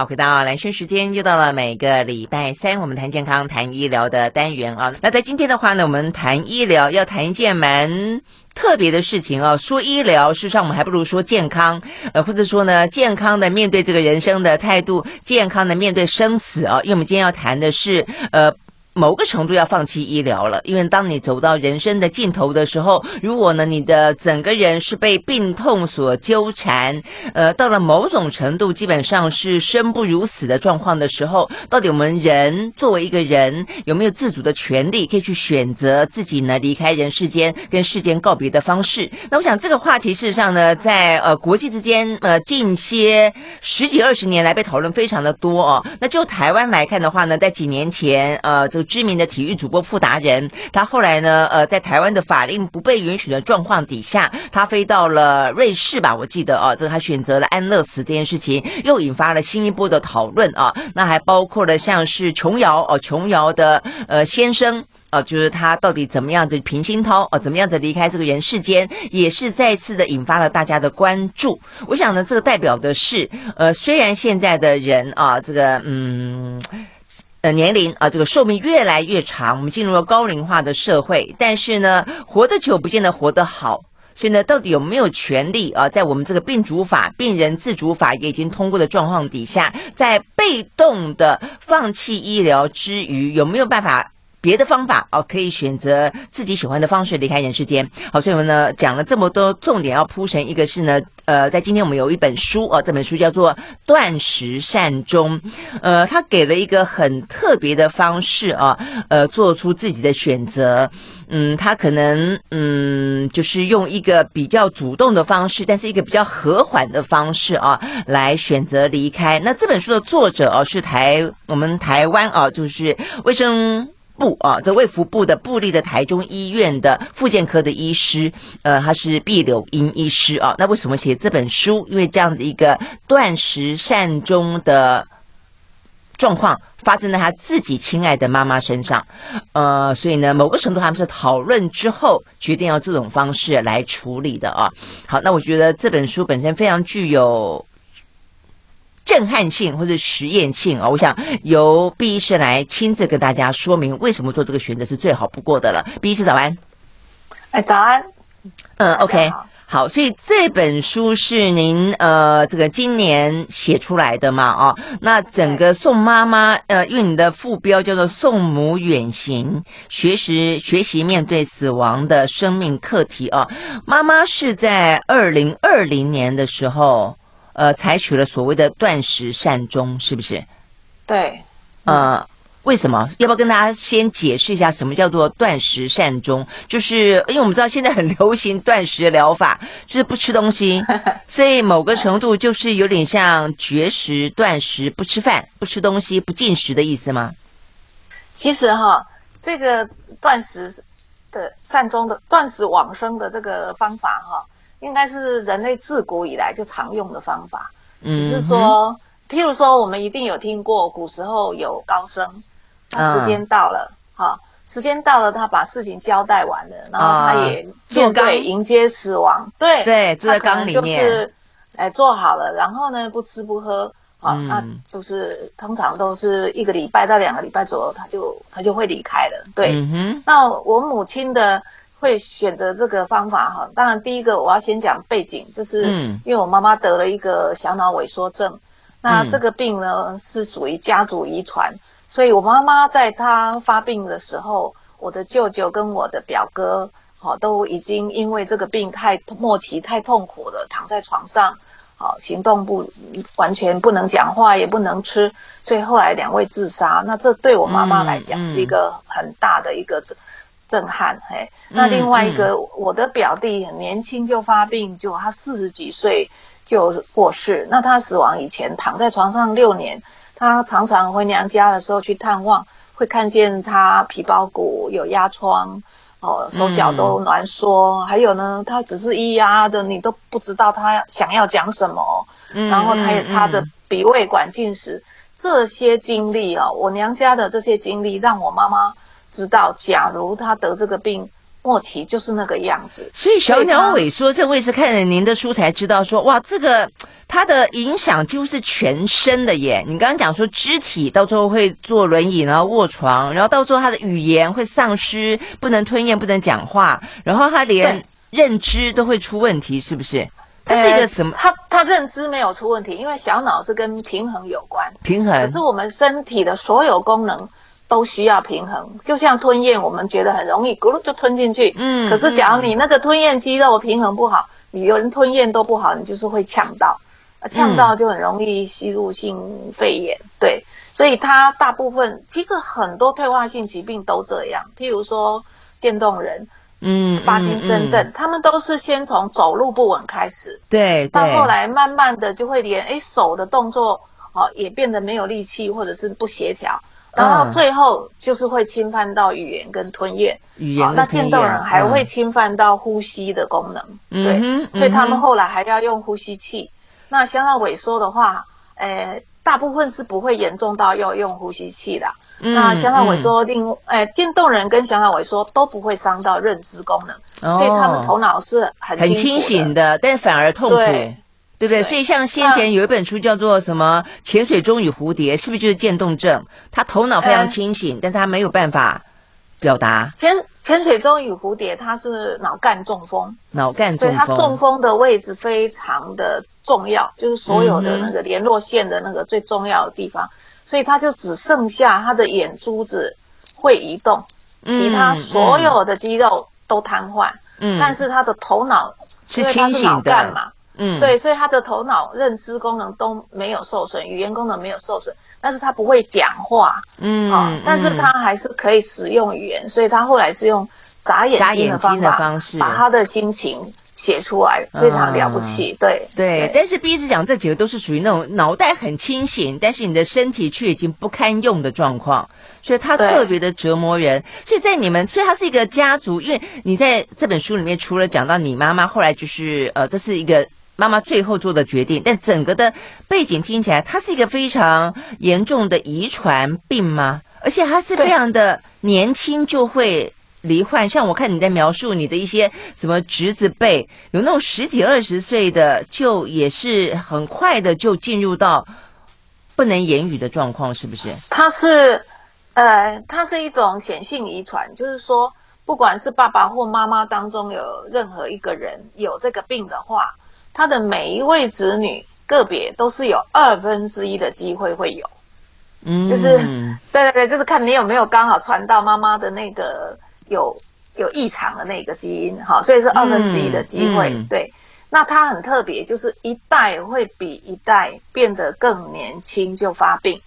好，回到蓝生时间，又到了每个礼拜三，我们谈健康、谈医疗的单元啊。那在今天的话呢，我们谈医疗，要谈一件蛮特别的事情啊。说医疗，事实上我们还不如说健康，呃，或者说呢，健康的面对这个人生的态度，健康的面对生死啊。因为我们今天要谈的是，呃。某个程度要放弃医疗了，因为当你走到人生的尽头的时候，如果呢你的整个人是被病痛所纠缠，呃，到了某种程度基本上是生不如死的状况的时候，到底我们人作为一个人有没有自主的权利，可以去选择自己呢离开人世间，跟世间告别的方式？那我想这个话题事实上呢，在呃国际之间，呃近些十几二十年来被讨论非常的多哦。那就台湾来看的话呢，在几年前，呃这。知名的体育主播傅达人，他后来呢，呃，在台湾的法令不被允许的状况底下，他飞到了瑞士吧，我记得啊，这个他选择了安乐死这件事情，又引发了新一波的讨论啊。那还包括了像是琼瑶哦，琼瑶的呃先生啊，就是他到底怎么样子平鑫涛啊，怎么样子离开这个人世间，也是再次的引发了大家的关注。我想呢，这个代表的是，呃，虽然现在的人啊，这个嗯。呃，年龄啊，这个寿命越来越长，我们进入了高龄化的社会，但是呢，活得久不见得活得好，所以呢，到底有没有权利啊，在我们这个病主法、病人自主法也已经通过的状况底下，在被动的放弃医疗之余，有没有办法？别的方法哦，可以选择自己喜欢的方式离开人世间。好，所以我们呢讲了这么多重点要铺成，一个是呢，呃，在今天我们有一本书哦，这本书叫做《断食善终》，呃，他给了一个很特别的方式啊，呃，做出自己的选择。嗯，他可能嗯，就是用一个比较主动的方式，但是一个比较和缓的方式啊，来选择离开。那这本书的作者哦，是台我们台湾啊，就是卫生。部啊，在卫福部的部立的台中医院的复健科的医师，呃，他是毕柳英医师啊。那为什么写这本书？因为这样的一个断食善终的状况发生在他自己亲爱的妈妈身上，呃，所以呢，某个程度他们是讨论之后决定要这种方式来处理的啊。好，那我觉得这本书本身非常具有。震撼性或者实验性啊，我想由毕医师来亲自跟大家说明为什么做这个选择是最好不过的了。毕医师早安，哎，早安，嗯，OK，好，所以这本书是您呃这个今年写出来的嘛？哦，那整个送妈妈呃，因为你的副标叫做“送母远行，学习学习面对死亡的生命课题”啊，妈妈是在二零二零年的时候。呃，采取了所谓的断食善终，是不是？对。呃，为什么？要不要跟大家先解释一下什么叫做断食善终？就是因为我们知道现在很流行断食疗法，就是不吃东西，所以某个程度就是有点像绝食、断食，不吃饭、不吃东西、不进食的意思吗？其实哈，这个断食的善终的断食往生的这个方法哈。应该是人类自古以来就常用的方法，只是说，嗯、譬如说，我们一定有听过，古时候有高僧，他时间到了，哈、嗯，时间到了，他把事情交代完了，然后他也面对迎接死亡，对对，坐在缸里面，就是，哎，做好了，然后呢，不吃不喝，啊，那就是通常都是一个礼拜到两个礼拜左右，他就他就会离开了，对，嗯、那我母亲的。会选择这个方法哈，当然第一个我要先讲背景，就是因为我妈妈得了一个小脑萎缩症，那这个病呢是属于家族遗传，所以我妈妈在她发病的时候，我的舅舅跟我的表哥，好都已经因为这个病太末期太痛苦了，躺在床上，好行动不完全不能讲话也不能吃，所以后来两位自杀，那这对我妈妈来讲是一个很大的一个。震撼，嘿，那另外一个，嗯嗯、我的表弟很年轻就发病，就他四十几岁就过世。那他死亡以前躺在床上六年，他常常回娘家的时候去探望，会看见他皮包骨有压疮，哦，手脚都挛缩，嗯、还有呢，他只是咿呀的，你都不知道他想要讲什么。嗯、然后他也插着鼻胃管进食，这些经历啊，我娘家的这些经历让我妈妈。知道，假如他得这个病，末期就是那个样子。所以小鸟萎缩，这我也是看了您的书才知道说，说哇，这个它的影响几乎是全身的耶。你刚刚讲说肢体到最后会坐轮椅，然后卧床，然后到最后他的语言会丧失，不能吞咽，不能讲话，然后他连认知都会出问题，是不是？它是一个什么？他他认知没有出问题，因为小脑是跟平衡有关。平衡。可是我们身体的所有功能都需要平衡，就像吞咽，我们觉得很容易，咕噜就吞进去。嗯。可是假如你那个吞咽肌肉平衡不好，你有人吞咽都不好，你就是会呛到，呛到就很容易吸入性肺炎。嗯、对，所以它大部分其实很多退化性疾病都这样，譬如说渐冻人。嗯，巴金森症，他们都是先从走路不稳开始，对，到后来慢慢的就会连诶手的动作哦也变得没有力气或者是不协调，然后最后就是会侵犯到语言跟吞咽，语言那渐冻人还会侵犯到呼吸的功能，对，所以他们后来还要用呼吸器。那小脑萎缩的话，诶。大部分是不会严重到要用呼吸器的。嗯、那小脑萎缩，另哎，渐冻人跟小脑萎缩都不会伤到认知功能，哦、所以他们头脑是很很清醒的，但反而痛苦，对，对不对？对，所以像先前有一本书叫做什么《潜水钟与蝴蝶》，是不是就是渐冻症？他头脑非常清醒，嗯、但是他没有办法。表达。潜潜水钟与蝴蝶，他是脑干中风，脑干中风，对，它中风的位置非常的重要，就是所有的那个联络线的那个最重要的地方，嗯、所以他就只剩下他的眼珠子会移动，嗯、其他所有的肌肉都瘫痪，嗯，但是他的头脑是清醒的嘛，嗯，对，所以他的头脑认知功能都没有受损，语言功能没有受损。但是他不会讲话，嗯，啊、哦，但是他还是可以使用语言，嗯、所以他后来是用眨眼睛的方法，方式把他的心情写出来，嗯、非常了不起，对对。对但是 B 医师讲这几个都是属于那种脑袋很清醒，但是你的身体却已经不堪用的状况，所以他特别的折磨人。所以在你们，所以他是一个家族，因为你在这本书里面除了讲到你妈妈后来就是呃，这是一个。妈妈最后做的决定，但整个的背景听起来，它是一个非常严重的遗传病吗？而且它是非常的年轻就会罹患。像我看你在描述你的一些什么侄子辈，有那种十几二十岁的，就也是很快的就进入到不能言语的状况，是不是？它是，呃，它是一种显性遗传，就是说，不管是爸爸或妈妈当中有任何一个人有这个病的话。他的每一位子女个别都是有二分之一的机会会有，嗯，就是对对对，就是看你有没有刚好传到妈妈的那个有有异常的那个基因哈，所以是二分之一的机会。嗯嗯、对，那他很特别，就是一代会比一代变得更年轻就发病，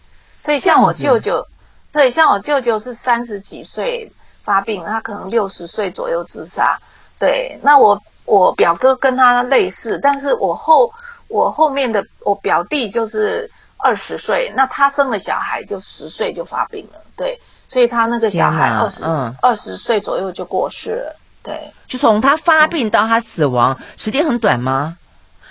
所以像我舅舅，对，像我舅舅是三十几岁发病，他可能六十岁左右自杀。对，那我。我表哥跟他类似，但是我后我后面的我表弟就是二十岁，那他生了小孩就十岁就发病了，对，所以他那个小孩二十二十岁左右就过世了，对，就从他发病到他死亡，嗯、时间很短吗？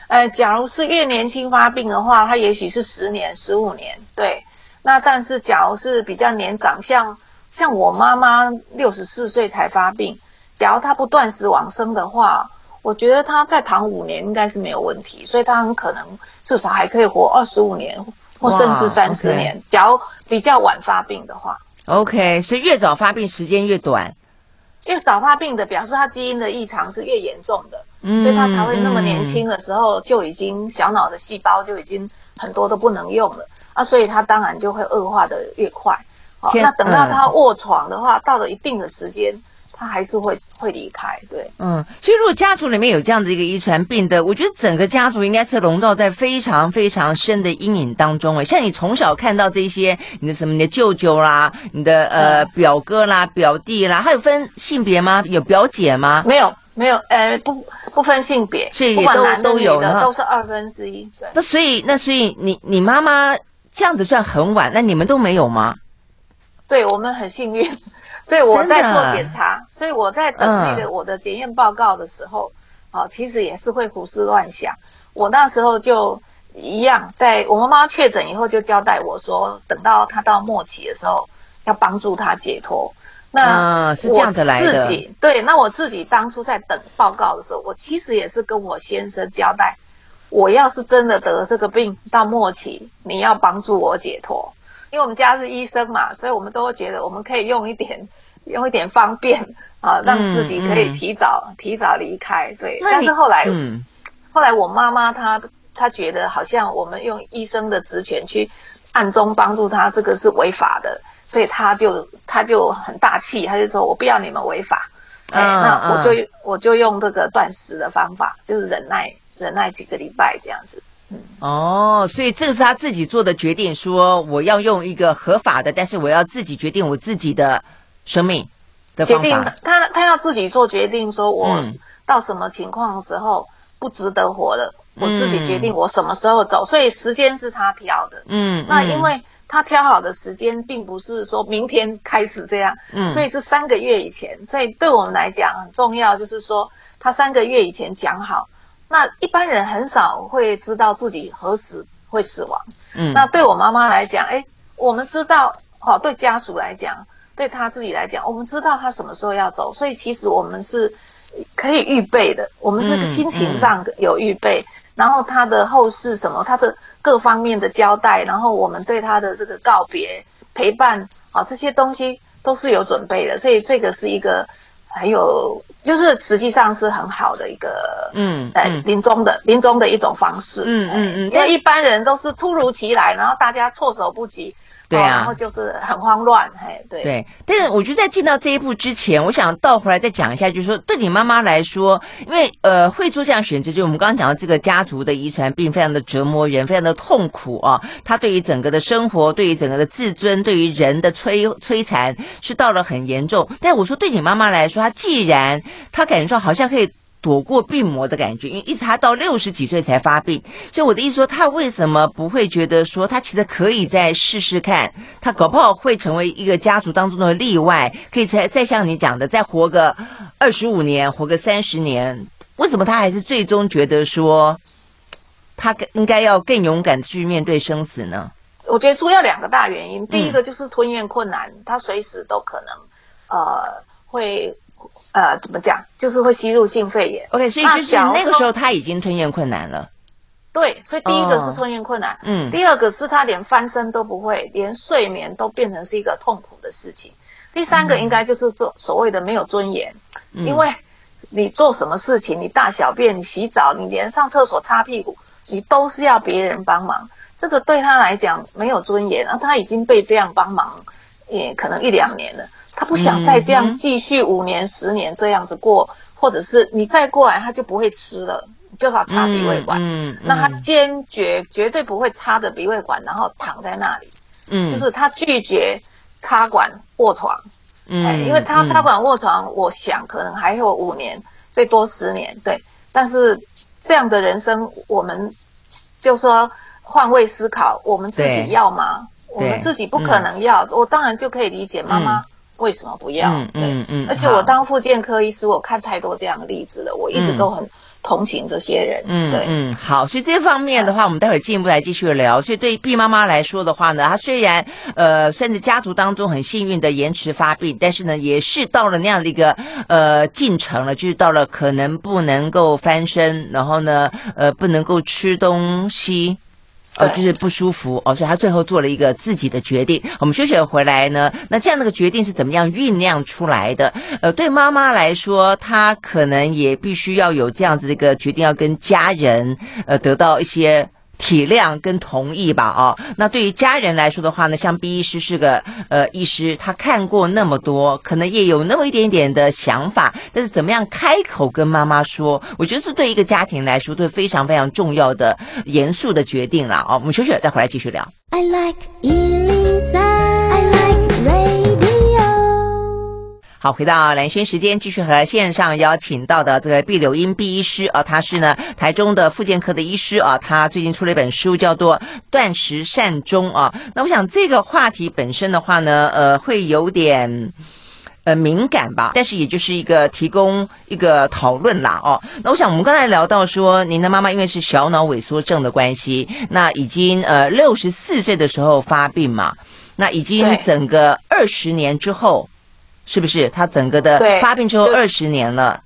呃，假如是越年轻发病的话，他也许是十年、十五年，对，那但是假如是比较年长，像像我妈妈六十四岁才发病，假如她不断时往生的话。我觉得他再躺五年应该是没有问题，所以他很可能至少还可以活二十五年，或甚至三十年。Okay. 假如比较晚发病的话，OK，所以越早发病时间越短。越早发病的表示他基因的异常是越严重的，嗯、所以他才会那么年轻的时候就已经小脑的细胞就已经很多都不能用了啊，所以他当然就会恶化的越快。好那等到他卧床的话，嗯、到了一定的时间。他还是会会离开，对，嗯，所以如果家族里面有这样的一个遗传病的，我觉得整个家族应该是笼罩在非常非常深的阴影当中。哎，像你从小看到这些，你的什么，你的舅舅啦，你的呃表哥啦、表弟啦，还有分性别吗？有表姐吗？没有，没有，呃，不不分性别，所以也都都有的，都是二分之一。对，那所以那所以你你妈妈这样子算很晚，那你们都没有吗？对，我们很幸运。所以我在做检查，所以我在等那个我的检验报告的时候，啊，其实也是会胡思乱想。我那时候就一样，在我妈妈确诊以后，就交代我说，等到她到末期的时候，要帮助她解脱。那我自己对，那我自己当初在等报告的时候，我其实也是跟我先生交代，我要是真的得了这个病到末期，你要帮助我解脱，因为我们家是医生嘛，所以我们都会觉得我们可以用一点。用一点方便啊，让自己可以提早、嗯嗯、提早离开。对，但是后来，嗯、后来我妈妈她她觉得好像我们用医生的职权去暗中帮助她，这个是违法的，所以她就她就很大气，她就说我不要你们违法。嗯、哎，那我就、嗯、我就用这个断食的方法，就是忍耐忍耐几个礼拜这样子。嗯，哦，所以这个是他自己做的决定，说我要用一个合法的，但是我要自己决定我自己的。生命的决定，他他要自己做决定，说我到什么情况的时候不值得活了，嗯、我自己决定我什么时候走，所以时间是他挑的。嗯，那因为他挑好的时间，并不是说明天开始这样，嗯，所以是三个月以前，所以对我们来讲很重要，就是说他三个月以前讲好，那一般人很少会知道自己何时会死亡。嗯，那对我妈妈来讲，哎，我们知道，好，对家属来讲。对他自己来讲，我们知道他什么时候要走，所以其实我们是可以预备的。我们是心情上有预备，嗯嗯、然后他的后事什么，他的各方面的交代，然后我们对他的这个告别、陪伴啊，这些东西都是有准备的。所以这个是一个很有，就是实际上是很好的一个，嗯，呃，临终的临终的一种方式。嗯嗯嗯，因为一般人都是突如其来，然后大家措手不及。对啊，然后就是很慌乱，嘿，对。对，但是我觉得在进到这一步之前，我想倒回来再讲一下，就是说，对你妈妈来说，因为呃，会做这样选择，就是我们刚刚讲到这个家族的遗传病，非常的折磨人，非常的痛苦啊。他对于整个的生活，对于整个的自尊，对于人的摧摧残，是到了很严重。但我说，对你妈妈来说，她既然她感觉说好像可以。躲过病魔的感觉，因为一直他到六十几岁才发病，所以我的意思说，他为什么不会觉得说他其实可以再试试看，他搞不好会成为一个家族当中的例外，可以再再像你讲的，再活个二十五年，活个三十年，为什么他还是最终觉得说他应该要更勇敢去面对生死呢？我觉得主要两个大原因，第一个就是吞咽困难，嗯、他随时都可能呃会。呃，怎么讲？就是会吸入性肺炎。OK，所以就是那个时候他已经吞咽困难了。对，所以第一个是吞咽困难，嗯，第二个是他连翻身都不会，连睡眠都变成是一个痛苦的事情。第三个应该就是做所谓的没有尊严，嗯，因为你做什么事情，你大小便、你洗澡、你连上厕所擦屁股，你都是要别人帮忙，这个对他来讲没有尊严。而他已经被这样帮忙，也可能一两年了。他不想再这样继续五年、十年这样子过，或者是你再过来，他就不会吃了，就要插鼻胃管。嗯，那他坚决绝对不会插着鼻胃管，然后躺在那里。嗯，就是他拒绝插管卧床。嗯，因为他插管卧床，我想可能还有五年，最多十年。对，但是这样的人生，我们就说换位思考，我们自己要吗？我们自己不可能要，我当然就可以理解妈妈。为什么不要？嗯嗯嗯。而且我当复健科医师，我看太多这样的例子了，我一直都很同情这些人。嗯，对，嗯，好。所以这方面的话，我们待会儿进一步来继续聊。所以对于毕妈妈来说的话呢，她虽然呃算是家族当中很幸运的延迟发病，但是呢，也是到了那样的一个呃进程了，就是到了可能不能够翻身，然后呢，呃，不能够吃东西。哦，就是不舒服哦，所以他最后做了一个自己的决定。我们休息回来呢，那这样的个决定是怎么样酝酿出来的？呃，对妈妈来说，她可能也必须要有这样子的一个决定，要跟家人呃得到一些。体谅跟同意吧，哦，那对于家人来说的话呢，像 B 医师是个呃医师，他看过那么多，可能也有那么一点点的想法，但是怎么样开口跟妈妈说，我觉得是对一个家庭来说都是非常非常重要的严肃的决定了，哦，我们休息再回来继续聊。I like 好，回到蓝轩时间，继续和线上邀请到的这个毕柳英毕医师啊，他是呢台中的复健科的医师啊，他最近出了一本书，叫做《断食善终》啊。那我想这个话题本身的话呢，呃，会有点呃敏感吧，但是也就是一个提供一个讨论啦哦。那我想我们刚才聊到说，您的妈妈因为是小脑萎缩症的关系，那已经呃六十四岁的时候发病嘛，那已经整个二十年之后。是不是？他整个的发病之后二十年了。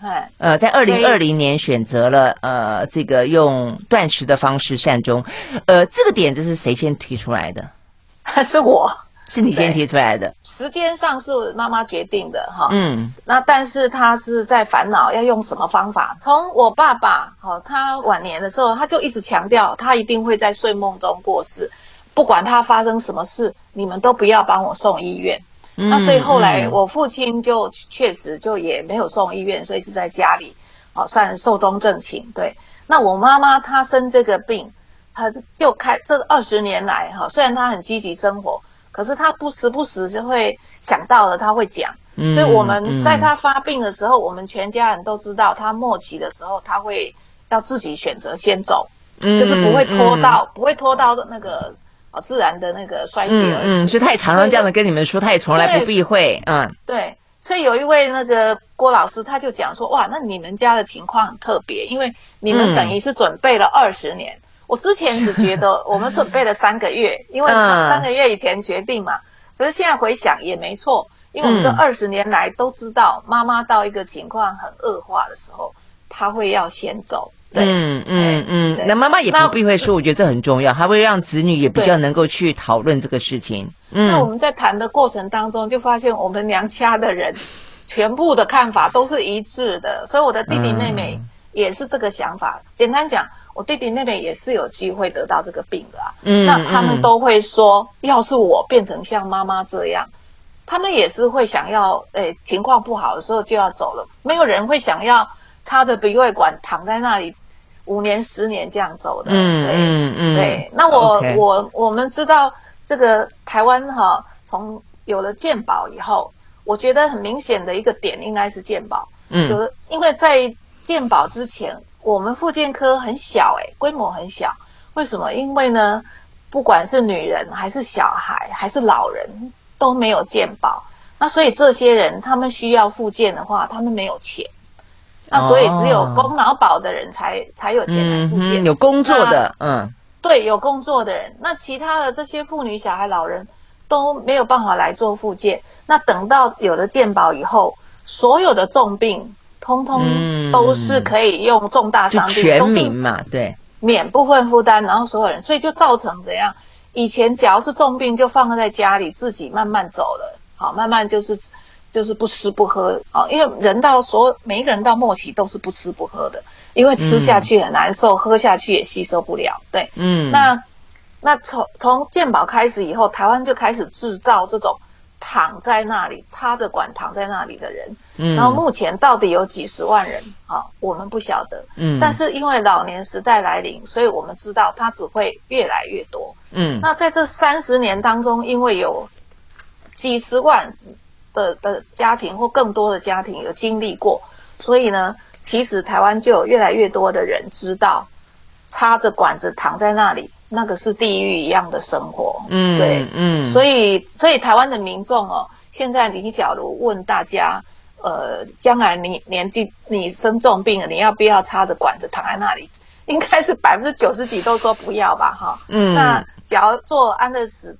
哎，呃，在二零二零年选择了呃这个用断食的方式善终，呃，这个点子是谁先提出来的？是我，是你先提出来的。时间上是妈妈决定的哈，嗯，那但是他是在烦恼要用什么方法。从我爸爸哈，他晚年的时候，他就一直强调他一定会在睡梦中过世，不管他发生什么事，你们都不要帮我送医院。嗯、那所以后来我父亲就确实就也没有送医院，所以是在家里，啊，算寿终正寝。对，那我妈妈她生这个病，她就开这二十年来哈，虽然她很积极生活，可是她不时不时就会想到了，她会讲。所以我们在她发病的时候，我们全家人都知道，她末期的时候，她会要自己选择先走，就是不会拖到，不会拖到那个。自然的那个衰竭而已。嗯，所以他也常常这样的跟你们说，他也从来不避讳。嗯，对，所以有一位那个郭老师，他就讲说，哇，那你们家的情况很特别，因为你们等于是准备了二十年。我之前只觉得 我们准备了三个月，因为三个月以前决定嘛。可是现在回想也没错，因为我们这二十年来都知道，妈妈到一个情况很恶化的时候，她会要先走。嗯嗯嗯，那妈妈也不避讳说，我觉得这很重要，还会让子女也比较能够去讨论这个事情。嗯，那我们在谈的过程当中，就发现我们娘家的人全部的看法都是一致的，所以我的弟弟妹妹也是这个想法。简单讲，我弟弟妹妹也是有机会得到这个病的啊。嗯，那他们都会说，要是我变成像妈妈这样，他们也是会想要，诶，情况不好的时候就要走了，没有人会想要。插着鼻胃管躺在那里五年十年这样走的，嗯嗯嗯，对。那我 Okay. 我我们知道这个台湾哈，从有了健保以后，我觉得很明显的一个点应该是健保。嗯，有的因为在健保之前，我们复健科很小哎、欸，规模很小。为什么？因为呢，不管是女人还是小孩还是老人，都没有健保。那所以这些人他们需要复健的话，他们没有钱。那所以只有供劳保的人才、哦、才有钱来复健、嗯，有工作的，嗯，对，有工作的人。那其他的这些妇女、小孩、老人都没有办法来做复健。那等到有了健保以后，所有的重病通通都是可以用重大伤病，全民嘛，对，免部分负担，然后所有人，所以就造成怎样？以前只要是重病，就放在家里自己慢慢走了，好，慢慢就是。就是不吃不喝啊，因为人到所有每一个人到末期都是不吃不喝的，因为吃下去很难受，嗯、喝下去也吸收不了。对，嗯，那那从从健保开始以后，台湾就开始制造这种躺在那里插着管躺在那里的人，嗯，然后目前到底有几十万人啊，我们不晓得，嗯，但是因为老年时代来临，所以我们知道它只会越来越多，嗯，那在这三十年当中，因为有几十万。的的家庭或更多的家庭有经历过，所以呢，其实台湾就有越来越多的人知道，插着管子躺在那里，那个是地狱一样的生活。嗯，对，嗯，所以所以台湾的民众哦，现在你假如问大家，呃，将来你年纪你生重病了，你要不要插着管子躺在那里？应该是百分之九十几都说不要吧，哈。嗯，那只要做安乐死。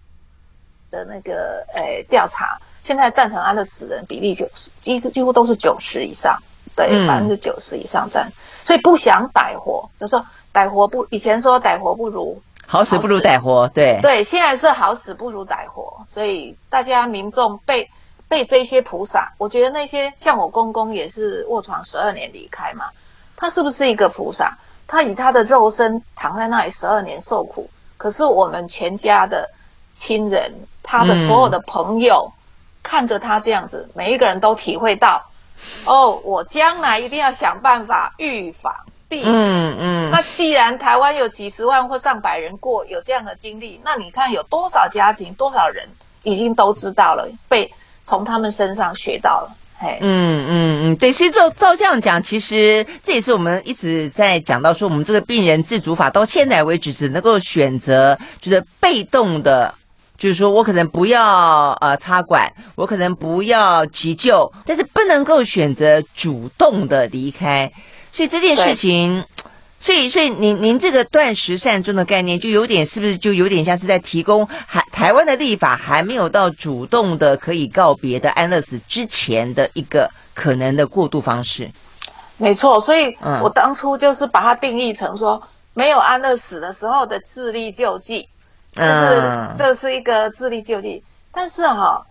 的那个诶调查，现在赞成安乐死人比例九十，几乎几乎都是九十以上，对，百分之九十以上赞，所以不想歹活，就说歹活不，以前说歹活不如好死不如歹活，对对，现在是好死不如歹活，所以大家民众被被这些菩萨，我觉得那些像我公公也是卧床十二年离开嘛，他是不是一个菩萨？他以他的肉身躺在那里十二年受苦，可是我们全家的亲人。他的所有的朋友、嗯、看着他这样子，每一个人都体会到，哦，我将来一定要想办法预防避免。嗯嗯。那既然台湾有几十万或上百人过有这样的经历，那你看有多少家庭、多少人已经都知道了，被从他们身上学到了。嘿，嗯嗯嗯，对。所以照照这样讲，其实这也是我们一直在讲到说，我们这个病人自主法到现在为止只能够选择就是被动的。就是说我可能不要呃插管，我可能不要急救，但是不能够选择主动的离开，所以这件事情所以，所以您您这个断食善终的概念，就有点是不是就有点像是在提供还台湾的立法还没有到主动的可以告别的安乐死之前的一个可能的过渡方式？没错，所以我当初就是把它定义成说，没有安乐死的时候的智力救济，就是这是一个智力救济。但是哈，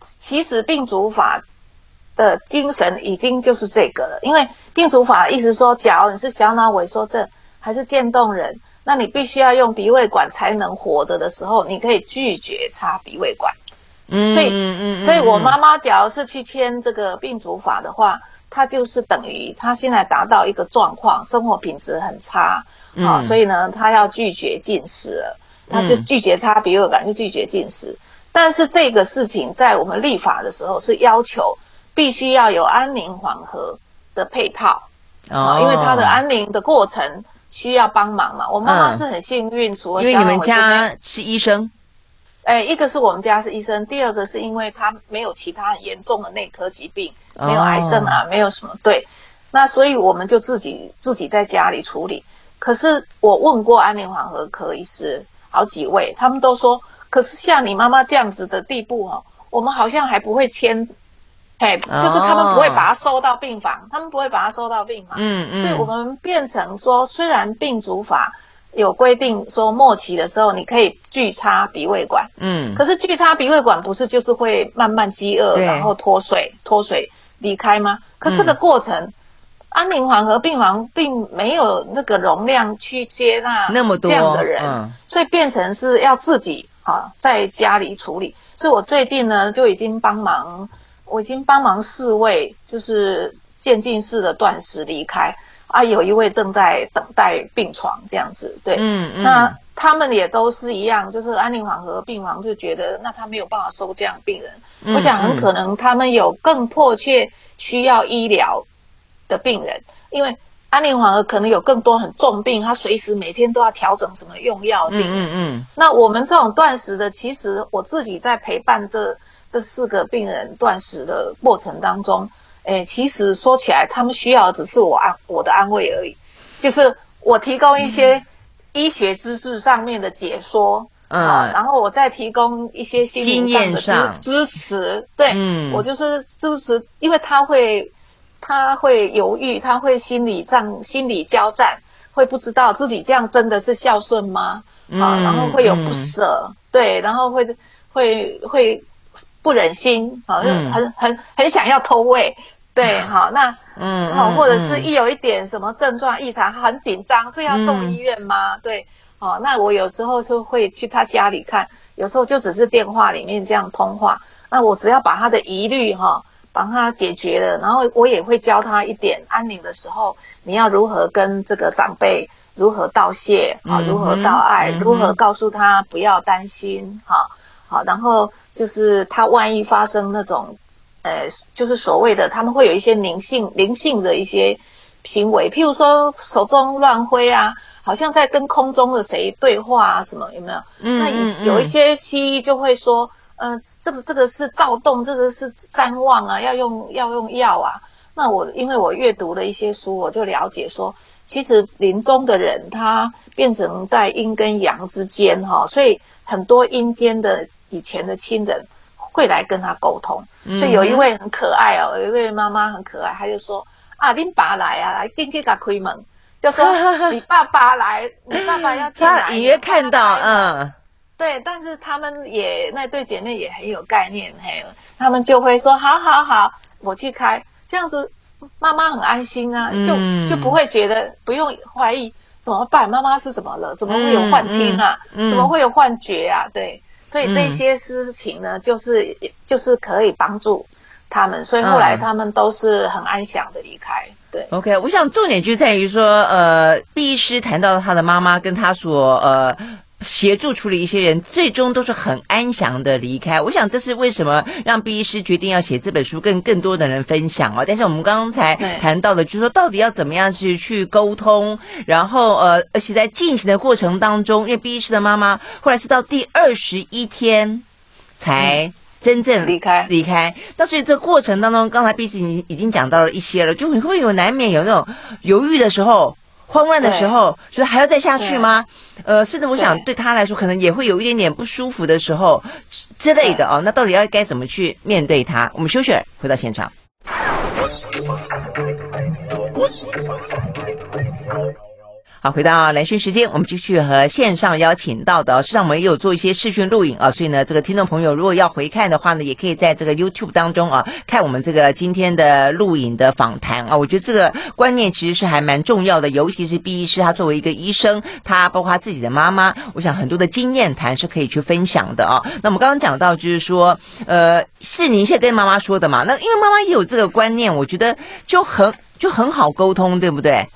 其实病主法的精神已经就是这个了，因为病主法意思说，假如你是小脑萎缩症还是渐冻人，那你必须要用鼻胃管才能活着的时候，你可以拒绝插鼻胃管。嗯，所以，所以我妈妈假如是去签这个病主法的话，她就是等于她现在达到一个状况，生活品质很差啊，所以呢，她要拒绝进食了，她就拒绝插鼻胃管，就拒绝进食。但是这个事情在我们立法的时候是要求必须要有安宁缓和的配套啊，因为他的安宁的过程需要帮忙嘛。我妈妈是很幸运，除了因为你们家是医生，哎，一个是我们家是医生，第二个是因为他没有其他很严重的内科疾病，没有癌症啊，没有什么对，那所以我们就自己自己在家里处理。可是我问过安宁缓和科医师好几位，他们都说。可是像你妈妈这样子的地步哦，我们好像还不会签，嘿，就是他们不会把它收到病房，他们不会把它收到病房，嗯嗯，所以我们变成说，虽然病主法有规定说末期的时候你可以拒插鼻胃管，嗯，可是拒插鼻胃管不是就是会慢慢饥饿，然后脱水脱水离开吗？可这个过程。安宁缓和病房并没有那个容量去接纳那么多这样的人，嗯、所以变成是要自己啊在家里处理。所以我最近呢就已经帮忙，我已经帮忙四位就是渐进式的断食离开啊，有一位正在等待病床这样子。对，嗯嗯，那他们也都是一样，就是安宁缓和病房就觉得那他没有办法收这样病人。嗯、我想很可能他们有更迫切需要医疗的病人，因为安宁缓和可能有更多很重病，他随时每天都要调整什么用药的病人。嗯嗯嗯。那我们这种断食的，其实我自己在陪伴这这四个病人断食的过程当中，诶，其实说起来，他们需要的只是我安我的安慰而已，就是我提供一些医学知识上面的解说，嗯，啊、然后我再提供一些心理上的支支持。对，嗯，我就是支持，因为他会。他会犹豫，他会心理战、心理交战，会不知道自己这样真的是孝顺吗？嗯、啊，然后会有不舍，嗯、对，然后会会会不忍心，啊，就、很很很想要偷喂，对，好、啊，那嗯，好、啊，或者是一有一点什么症状异常，很紧张，这要送医院吗？嗯、对，好、啊，那我有时候就会去他家里看，有时候就只是电话里面这样通话，那我只要把他的疑虑哈。啊帮他解决了，然后我也会教他一点安宁的时候，你要如何跟这个长辈如何道谢啊，如何道爱，如何告诉他不要担心哈，好，然后就是他万一发生那种，呃，就是所谓的他们会有一些灵性灵性的一些行为，譬如说手中乱挥啊，好像在跟空中的谁对话啊，什么有没有？那有一些西医就会说。嗯、呃，这个这个是躁动，这个是譫妄啊，要用要用药啊。那我因为我阅读了一些书，我就了解说，其实临终的人他变成在阴跟阳之间哈，所以很多阴间的以前的亲人会来跟他沟通。所以有一位很可爱哦，有一位妈妈很可爱，她就说啊，你爸来啊，来进去给他开门，就说 你爸爸来，你爸爸要进来。他隐约看到，嗯。对，但是他们也那对姐妹也很有概念，嘿，他们就会说好好好，我去开，这样子妈妈很安心啊，就就不会觉得不用怀疑怎么办，妈妈是怎么了？怎么会有幻听啊？嗯嗯、怎么会有幻觉啊？对，所以这些事情呢，就是就是可以帮助他们，所以后来他们都是很安详的离开。对，OK，我想重点就在于说，呃，毕医师谈到他的妈妈跟他所呃。协助处理一些人，最终都是很安详的离开。我想这是为什么让毕医师决定要写这本书，跟更多的人分享哦。但是我们刚才谈到的，就是说到底要怎么样去去沟通，然后呃，而且在进行的过程当中，因为毕医师的妈妈后来是到第二十一天才真正离开离开。那所以这过程当中，刚才毕医师已经已经讲到了一些了，就你会有难免有那种犹豫的时候。慌乱的时候，觉得还要再下去吗？呃，甚至我想对他来说，可能也会有一点点不舒服的时候之类的哦。那到底要该怎么去面对他？我们休息，回到现场。好，回到兰萱时间，我们继续和线上邀请到的，实际上我们也有做一些视讯录影啊，所以呢，这个听众朋友如果要回看的话呢，也可以在这个 YouTube 当中啊，看我们这个今天的录影的访谈啊。我觉得这个观念其实是还蛮重要的，尤其是毕医师他作为一个医生，他包括他自己的妈妈，我想很多的经验谈是可以去分享的啊。那我们刚刚讲到就是说，呃，是您现在跟妈妈说的嘛？那因为妈妈也有这个观念，我觉得就很就很好沟通，对不对？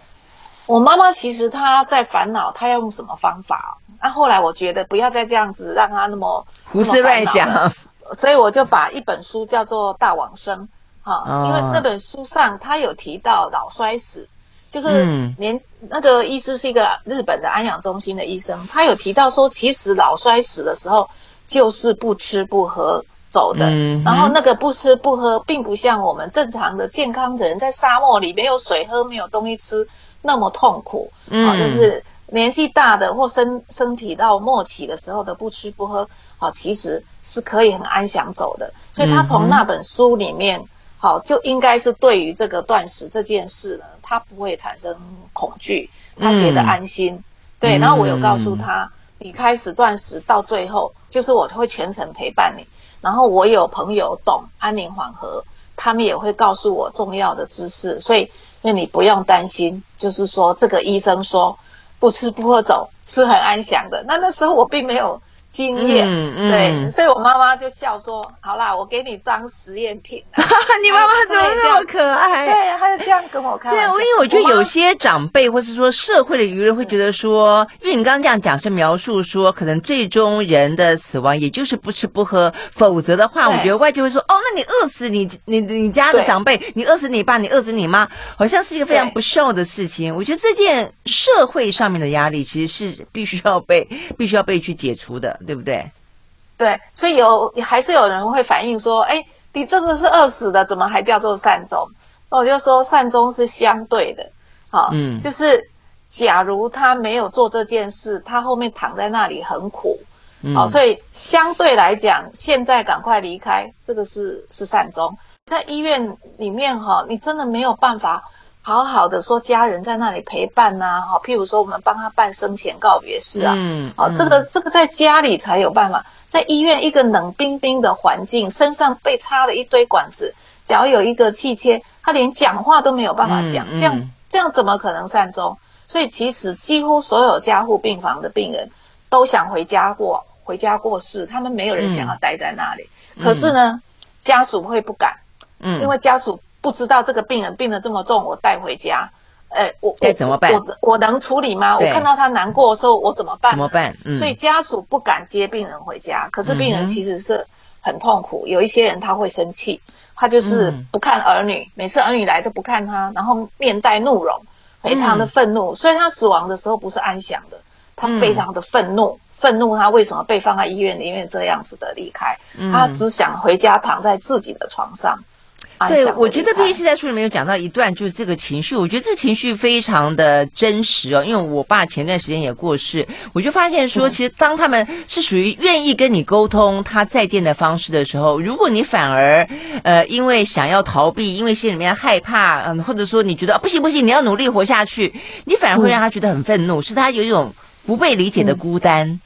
我妈妈其实她在烦恼，她要用什么方法？那、啊、后来我觉得不要再这样子让她那么胡思乱想，所以我就把一本书叫做《大往生》哈、哦，因为那本书上他有提到老衰死，就是年、嗯、那个医师是一个日本的安养中心的医生，他有提到说，其实老衰死的时候就是不吃不喝走的，嗯、然后那个不吃不喝，并不像我们正常的健康的人在沙漠里没有水喝，没有东西吃。那么痛苦，啊、哦，就是年纪大的或身身体到末期的时候的不吃不喝，好、哦，其实是可以很安详走的。所以他从那本书里面，好、哦，就应该是对于这个断食这件事呢，他不会产生恐惧，他觉得安心。嗯、对，然后我有告诉他，你开始断食到最后，就是我会全程陪伴你。然后我有朋友懂安宁缓和，他们也会告诉我重要的知识，所以。那你不用担心，就是说这个医生说不吃不喝走是很安详的。那那时候我并没有。经验，嗯嗯、对，所以我妈妈就笑说：“好啦，我给你当实验品。”你妈妈怎么那么可爱？对，她就这样跟我开玩笑。对，因为我觉得有些长辈，或是说社会的舆论会觉得说，因为你刚刚这样讲是描述说，可能最终人的死亡也就是不吃不喝，否则的话，我觉得外界会说：“哦，那你饿死你你你家的长辈，你饿死你爸，你饿死你妈，好像是一个非常不孝的事情。”我觉得这件社会上面的压力其实是必须要被必须要被去解除的。对不对？对，所以有还是有人会反映说：“哎，你这个是饿死的，怎么还叫做善终？”那我就说，善终是相对的，好、哦，嗯，就是假如他没有做这件事，他后面躺在那里很苦，好、嗯哦，所以相对来讲，现在赶快离开，这个是是善终。在医院里面哈、哦，你真的没有办法。好好的说，家人在那里陪伴呐、啊，好，譬如说我们帮他办生前告别式啊，嗯，好，这个这个在家里才有办法，在医院一个冷冰冰的环境，身上被插了一堆管子，脚有一个气切，他连讲话都没有办法讲，嗯嗯、这样这样怎么可能善终？所以其实几乎所有加护病房的病人都想回家过，回家过世，他们没有人想要待在那里，嗯、可是呢，家属会不敢，嗯，因为家属。不知道这个病人病得这么重，我带回家，呃，我该怎么办？我我能处理吗？我看到他难过的时候，我怎么办？怎么办？嗯，所以家属不敢接病人回家，可是病人其实是很痛苦。嗯、有一些人他会生气，他就是不看儿女，嗯、每次儿女来都不看他，然后面带怒容，非常的愤怒。嗯、所以他死亡的时候不是安详的，他非常的愤怒，愤、嗯、怒他为什么被放在医院里面这样子的离开？嗯、他只想回家躺在自己的床上。对，我觉得毕竟是在书里面有讲到一段，就是这个情绪，我觉得这个情绪非常的真实哦。因为我爸前段时间也过世，我就发现说，其实当他们是属于愿意跟你沟通他再见的方式的时候，如果你反而呃因为想要逃避，因为心里面害怕，嗯，或者说你觉得不行不行，你要努力活下去，你反而会让他觉得很愤怒，是他有一种不被理解的孤单。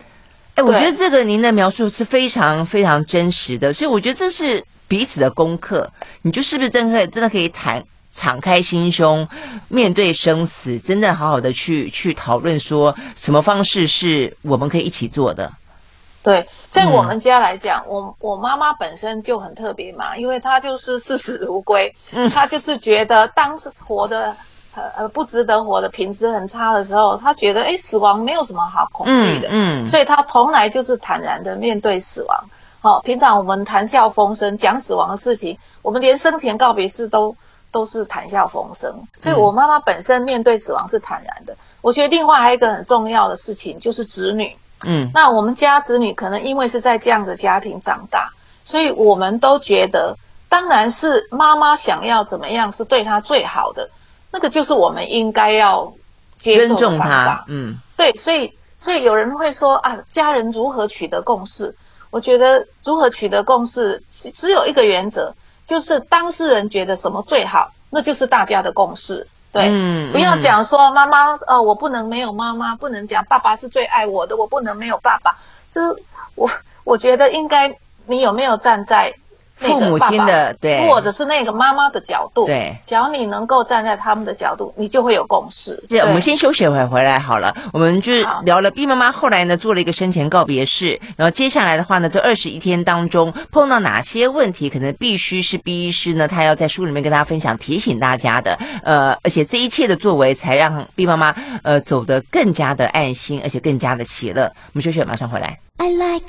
哎，我觉得这个您的描述是非常非常真实的，所以我觉得这是。彼此的功课，你就是不是真的真的可以谈敞开心胸，面对生死，真的好好的去去讨论，说什么方式是我们可以一起做的？对，在我们家来讲，嗯、我我妈妈本身就很特别嘛，因为她就是视死如归，嗯，她就是觉得当时活的呃呃不值得活的品质很差的时候，她觉得哎死亡没有什么好恐惧的，嗯，嗯所以她从来就是坦然的面对死亡。好，平常我们谈笑风生，讲死亡的事情，我们连生前告别式都都是谈笑风生。所以，我妈妈本身面对死亡是坦然的。我觉得另外还有一个很重要的事情就是子女。嗯，那我们家子女可能因为是在这样的家庭长大，所以我们都觉得，当然是妈妈想要怎么样是对他最好的，那个就是我们应该要接受的方法。嗯，对，所以所以有人会说啊，家人如何取得共识？我觉得如何取得共识，只有一个原则，就是当事人觉得什么最好，那就是大家的共识。对，嗯，不要讲说妈妈，呃，我不能没有妈妈，不能讲爸爸是最爱我的，我不能没有爸爸。就是我，我觉得应该你有没有站在。父母亲的对，或者是那个妈妈的角度，对，只要你能够站在他们的角度，你就会有共识。对，我们先休息一会儿，回来好了。我们就聊了 B 妈妈后来呢做了一个生前告别式，然后接下来的话呢，这二十一天当中碰到哪些问题，可能必须是 B 医师呢，他要在书里面跟大家分享，提醒大家的。呃，而且这一切的作为，才让 B 妈妈呃走得更加的安心，而且更加的喜乐。我们休息，马上回来。I like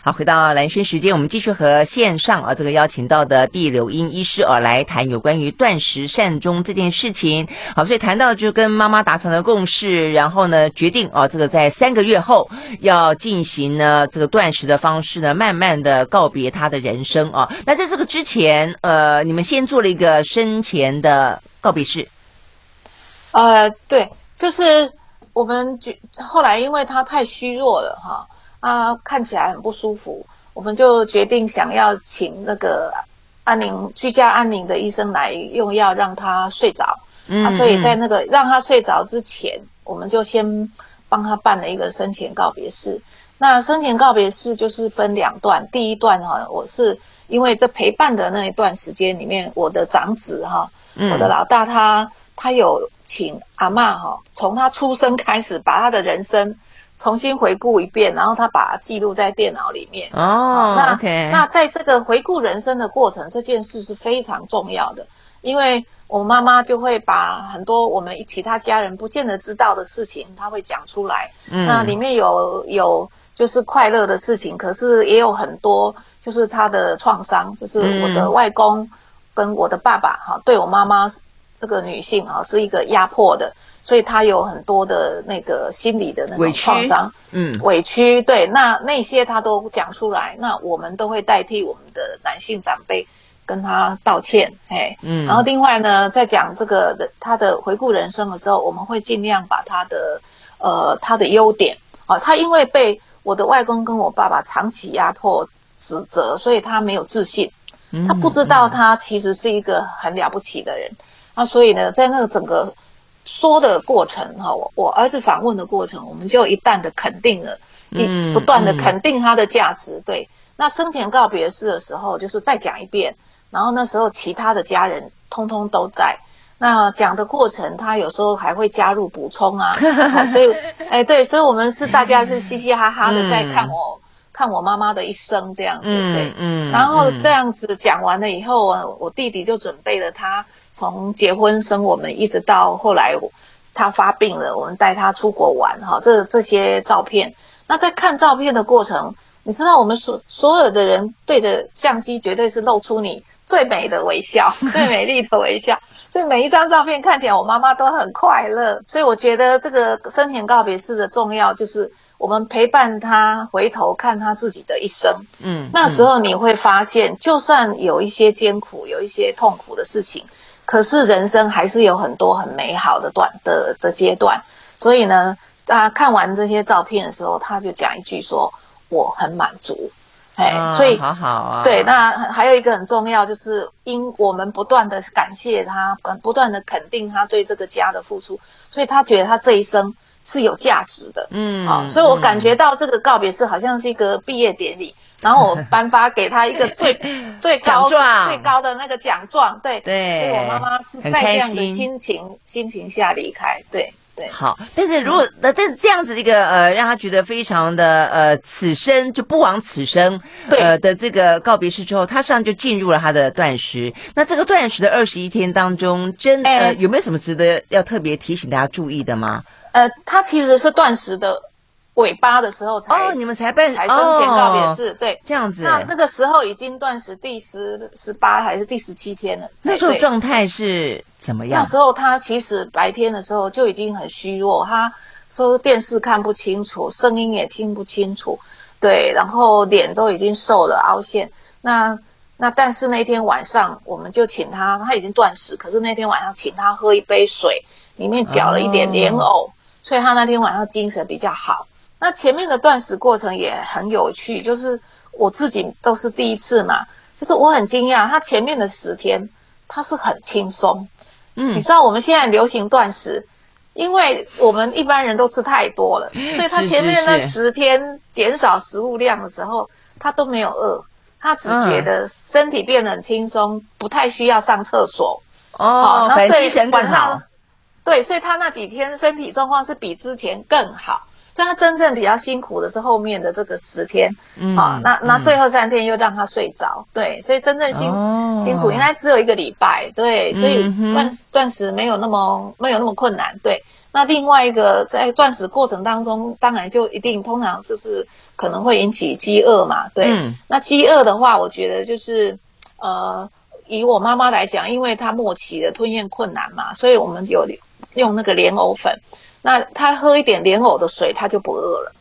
好，回到蓝轩时间，我们继续和线上啊这个邀请到的毕柳英医师啊来谈有关于断食善终这件事情。好，所以谈到就跟妈妈达成了共识，然后呢决定啊这个在三个月后要进行呢这个断食的方式呢，慢慢的告别他的人生啊。那在这个之前，呃，你们先做了一个生前的告别式。呃，对，就是我们觉后来因为他太虚弱了哈。啊，看起来很不舒服，我们就决定想要请那个安宁居家安宁的医生来用药让他睡着。嗯，啊，所以在那个让他睡着之前，我们就先帮他办了一个生前告别式。那生前告别式就是分两段，第一段哈，我是因为在陪伴的那一段时间里面，我的长子哈，我的老大他他有请阿嬷哈，从他出生开始把他的人生。重新回顾一遍，然后他把它记录在电脑里面。哦，那 OK。那在这个回顾人生的过程，这件事是非常重要的，因为我妈妈就会把很多我们其他家人不见得知道的事情，她会讲出来。嗯，那里面有有就是快乐的事情，可是也有很多就是她的创伤，就是我的外公跟我的爸爸哈，对我妈妈这个女性啊是一个压迫的。所以他有很多的那个心理的那种创伤，嗯，委屈，对，那那些他都讲出来，那我们都会代替我们的男性长辈跟他道歉，嘿，嗯，然后另外呢，在讲这个的他的回顾人生的时候，我们会尽量把他的呃他的优点啊，他因为被我的外公跟我爸爸长期压迫指责，所以他没有自信，他不知道他其实是一个很了不起的人，那所以呢，在那个整个。说的过程哈，我我儿子访问的过程，我们就一旦的肯定了，一不断的肯定他的价值。对，那生前告别式的时候，就是再讲一遍，然后那时候其他的家人通通都在。那讲的过程，他有时候还会加入补充啊，所以哎对，所以我们是大家是嘻嘻哈哈的在看我、嗯、看我妈妈的一生这样子，对，嗯，然后这样子讲完了以后，我我弟弟就准备了他。从结婚生我们，一直到后来他发病了，我们带他出国玩哈，这这些照片。那在看照片的过程，你知道我们所所有的人对着相机，绝对是露出你最美的微笑，最美丽的微笑。所以每一张照片看起来，我妈妈都很快乐。所以我觉得这个生前告别式的重要，就是我们陪伴他回头看他自己的一生。嗯，那时候你会发现，就算有一些艰苦，有一些痛苦的事情。可是人生还是有很多很美好的段的的阶段，所以呢，他看完这些照片的时候，他就讲一句说：“我很满足。”哎，所以好好啊。对，那还有一个很重要，就是因我们不断的感谢他，不断的肯定他对这个家的付出，所以他觉得他这一生是有价值的。嗯，啊，所以我感觉到这个告别式好像是一个毕业典礼。然后我颁发给他一个最 最高最高的那个奖状，对对，所以我妈妈是在这样的心情心情下离开，对对。好，但是如果那、嗯、但是这样子的一个呃，让他觉得非常的呃，此生就不枉此生，呃的这个告别式之后，他实际上就进入了他的断食。那这个断食的二十一天当中，真呃、欸、有没有什么值得要特别提醒大家注意的吗？呃，他其实是断食的。尾巴的时候才哦，你们才办才生前告别式，对，这样子。那那个时候已经断食第十十八还是第十七天了？那时候状态是怎么样？那时候他其实白天的时候就已经很虚弱，他说电视看不清楚，声音也听不清楚，对，然后脸都已经瘦了，凹陷。那那但是那天晚上，我们就请他，他已经断食，可是那天晚上请他喝一杯水，里面搅了一点莲藕，哦、所以他那天晚上精神比较好。那前面的断食过程也很有趣，就是我自己都是第一次嘛，就是我很惊讶，他前面的十天他是很轻松。嗯，你知道我们现在流行断食，因为我们一般人都吃太多了，所以他前面那十天减少食物量的时候，他都没有饿。他只觉得身体变得很轻松，嗯、不太需要上厕所哦。那所以晚上，对，所以他那几天身体状况是比之前更好。所以他真正比较辛苦的是后面的这个十天，嗯，好，那那最后三天又让他睡着，对，所以真正辛、哦、辛苦应该只有一个礼拜，对，所以断断食没有那么没有那么困难，对。那另外一个在断食过程当中，当然就一定通常就是可能会引起饥饿嘛，对。嗯、那饥饿的话，我觉得就是呃，以我妈妈来讲，因为她末期的吞咽困难嘛，所以我们有用那个莲藕粉。那他喝一点莲藕的水，他就不饿了。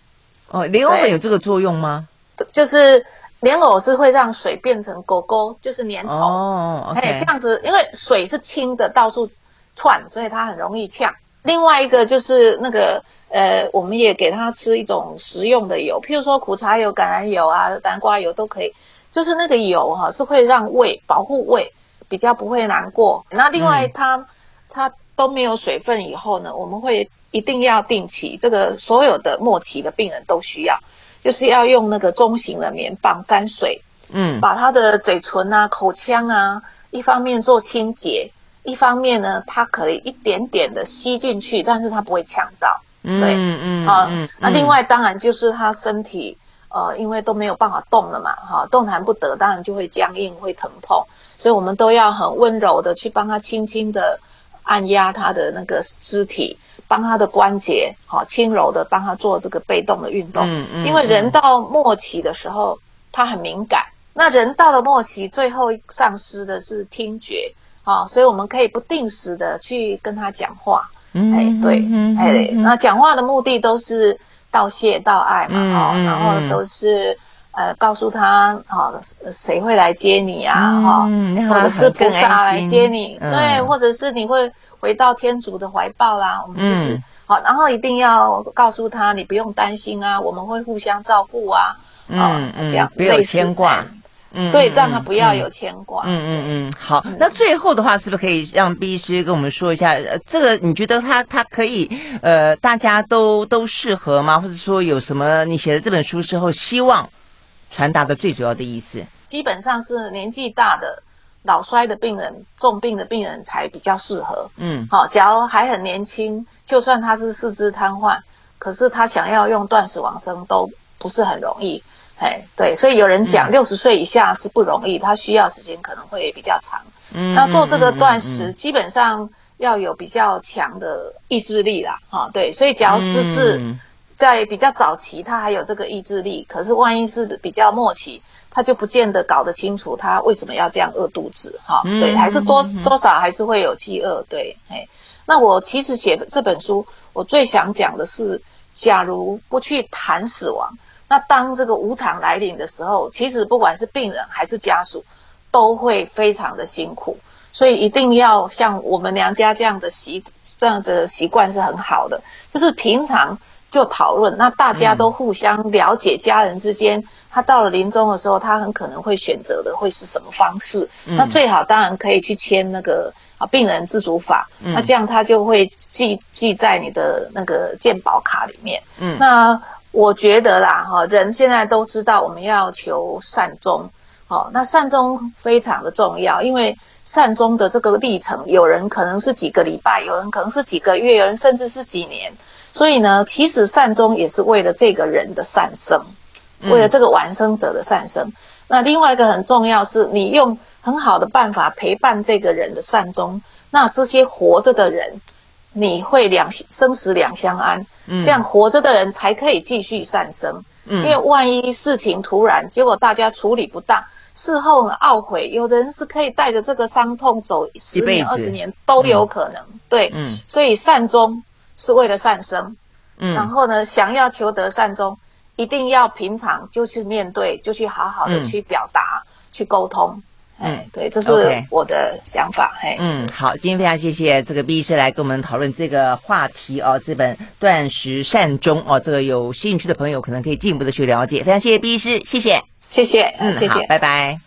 哦，莲藕粉有这个作用吗？就是莲藕是会让水变成狗狗，就是粘稠。哦，OK，这样子，因为水是清的，到处窜，所以它很容易呛。另外一个就是那个呃，我们也给他吃一种食用的油，譬如说苦茶油、橄榄油啊、南瓜油都可以。就是那个油哈、啊，是会让胃保护胃，比较不会难过。那另外它它都没有水分以后呢，我们会一定要定期，这个所有的末期的病人都需要，就是要用那个中型的棉棒沾水，嗯，把他的嘴唇啊、口腔啊，一方面做清洁。一方面呢，它可以一点点的吸进去，但是它不会呛到。对，嗯嗯啊，嗯嗯、那另外当然就是他身体，呃，因为都没有办法动了嘛，哈、啊，动弹不得，当然就会僵硬，会疼痛，所以我们都要很温柔的去帮他轻轻的按压他的那个肢体，帮他的关节，好、啊，轻柔的帮他做这个被动的运动。嗯嗯，因为人到末期的时候，他很敏感，那人到了末期，最后丧失的是听觉。啊、哦，所以我们可以不定时的去跟他讲话，嗯，哎，对，嗯、哎，那讲话的目的都是道谢、道爱嘛，哈、嗯，然后都是呃告诉他，哈、哦，谁会来接你啊，哈、嗯，或者是菩萨来接你，嗯、对，或者是你会回到天主的怀抱啦，我们就是好、嗯，然后一定要告诉他，你不用担心啊，我们会互相照顾啊，嗯嗯，这样不要牵挂。嗯，对，让他不要有牵挂。嗯嗯嗯，好。那最后的话，是不是可以让毕医师跟我们说一下？呃，这个你觉得他他可以，呃，大家都都适合吗？或者说有什么你写了这本书之后希望传达的最主要的意思？基本上是年纪大的、脑衰的病人、重病的病人才比较适合。嗯，好，假如还很年轻，就算他是四肢瘫痪，可是他想要用断食往生都不是很容易。哎，对，所以有人讲六十岁以下是不容易，他需要时间可能会比较长。嗯，那做这个断食，基本上要有比较强的意志力啦，哈，对。所以假如失智在比较早期，他还有这个意志力，可是万一是比较末期，他就不见得搞得清楚他为什么要这样饿肚子，哈，对，还是多多少还是会有饥饿，对，哎。那我其实写这本书，我最想讲的是，假如不去谈死亡。那当这个无常来临的时候，其实不管是病人还是家属，都会非常的辛苦。所以一定要像我们娘家这样的习这样的习惯是很好的，就是平常就讨论，那大家都互相了解，家人之间，他到了临终的时候，他很可能会选择的会是什么方式。那最好当然可以去签那个啊病人自主法，那这样他就会记记在你的那个健保卡里面。嗯，那。我觉得啦，哈，人现在都知道我们要求善终，好，那善终非常的重要，因为善终的这个历程，有人可能是几个礼拜，有人可能是几个月，有人甚至是几年，所以呢，其实善终也是为了这个人的善生，为了这个完生者的善生。嗯、那另外一个很重要是，你用很好的办法陪伴这个人的善终，那这些活着的人。你会两生死两相安，嗯，这样活着的人才可以继续善生。嗯，因为万一事情突然，结果大家处理不当，事后呢懊悔，有的人是可以带着这个伤痛走十年、二十年都有可能。嗯、对，嗯，所以善终是为了善生。嗯，然后呢，想要求得善终，一定要平常就去面对，就去好好的去表达、嗯、去沟通。嗯，对，这是我的想法。嘿，嗯，好，今天非常谢谢这个毕医师来跟我们讨论这个话题哦，这本断食善终哦，这个有兴趣的朋友可能可以进一步的去了解。非常谢谢毕医师，谢谢，谢谢，嗯，谢谢，拜拜。